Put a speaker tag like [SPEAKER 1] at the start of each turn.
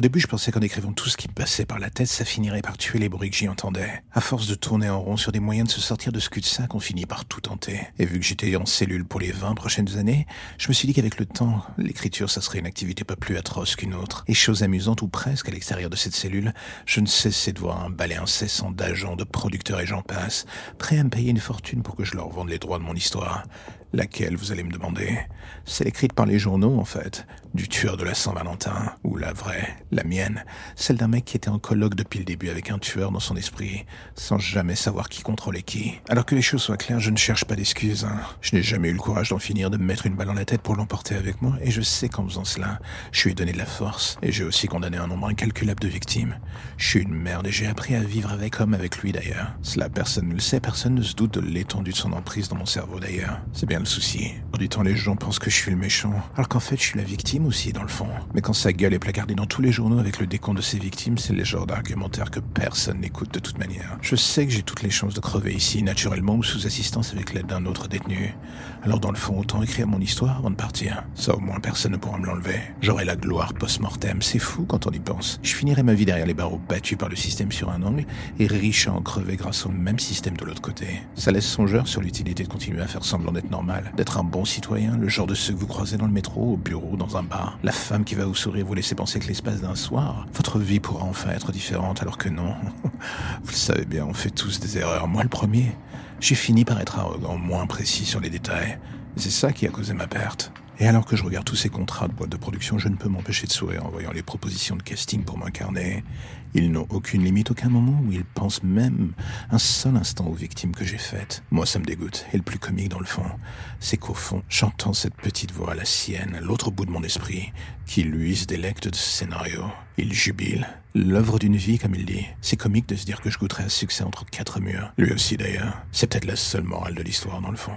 [SPEAKER 1] Au début, je pensais qu'en écrivant tout ce qui me passait par la tête, ça finirait par tuer les bruits que j'y entendais. À force de tourner en rond sur des moyens de se sortir de ce cul-de-sac, on finit par tout tenter. Et vu que j'étais en cellule pour les 20 prochaines années, je me suis dit qu'avec le temps, l'écriture, ça serait une activité pas plus atroce qu'une autre. Et chose amusante ou presque, à l'extérieur de cette cellule, je ne cessais de voir un balai incessant d'agents, de producteurs et j'en passe, prêts à me payer une fortune pour que je leur vende les droits de mon histoire. Laquelle, vous allez me demander? Celle écrite par les journaux, en fait, du tueur de la Saint-Valentin, ou la vraie, la mienne, celle d'un mec qui était en colloque depuis le début avec un tueur dans son esprit, sans jamais savoir qui contrôlait qui. Alors que les choses soient claires, je ne cherche pas d'excuses. Hein. Je n'ai jamais eu le courage d'en finir de me mettre une balle dans la tête pour l'emporter avec moi, et je sais qu'en faisant cela, je lui ai donné de la force, et j'ai aussi condamné un nombre incalculable de victimes. Je suis une merde et j'ai appris à vivre avec comme avec lui d'ailleurs. Cela personne ne le sait, personne ne se doute de l'étendue de son emprise dans mon cerveau d'ailleurs. C'est bien le souci. En les gens pensent que je suis le méchant, alors qu'en fait, je suis la victime aussi, dans le fond. Mais quand sa gueule est placardée dans tous les journaux avec le décompte de ses victimes, c'est le genre d'argumentaire que personne n'écoute de toute manière. Je sais que j'ai toutes les chances de crever ici, naturellement ou sous assistance avec l'aide d'un autre détenu. Alors, dans le fond, autant écrire mon histoire avant de partir. Ça, au moins, personne ne pourra me l'enlever. J'aurai la gloire post-mortem. C'est fou quand on y pense. Je finirai ma vie derrière les barreaux battus par le système sur un angle et riche à en crever grâce au même système de l'autre côté. Ça laisse songeur sur l'utilité de continuer à faire semblant d'être normal d'être un bon citoyen, le genre de ceux que vous croisez dans le métro, au bureau, dans un bar. La femme qui va vous sourire vous laisser penser que l'espace d'un soir, votre vie pourra enfin être différente alors que non. vous le savez bien, on fait tous des erreurs, moi le premier. J'ai fini par être arrogant, moins précis sur les détails. C'est ça qui a causé ma perte. Et alors que je regarde tous ces contrats de boîte de production, je ne peux m'empêcher de sourire en voyant les propositions de casting pour m'incarner. Ils n'ont aucune limite, aucun moment où ils pensent même un seul instant aux victimes que j'ai faites. Moi, ça me dégoûte. Et le plus comique dans le fond, c'est qu'au fond, j'entends cette petite voix, la sienne, à l'autre bout de mon esprit, qui lui se délecte de ce scénario. Il jubile. L'œuvre d'une vie, comme il dit. C'est comique de se dire que je goûterai à succès entre quatre murs. Lui aussi, d'ailleurs. C'est peut-être la seule morale de l'histoire, dans le fond.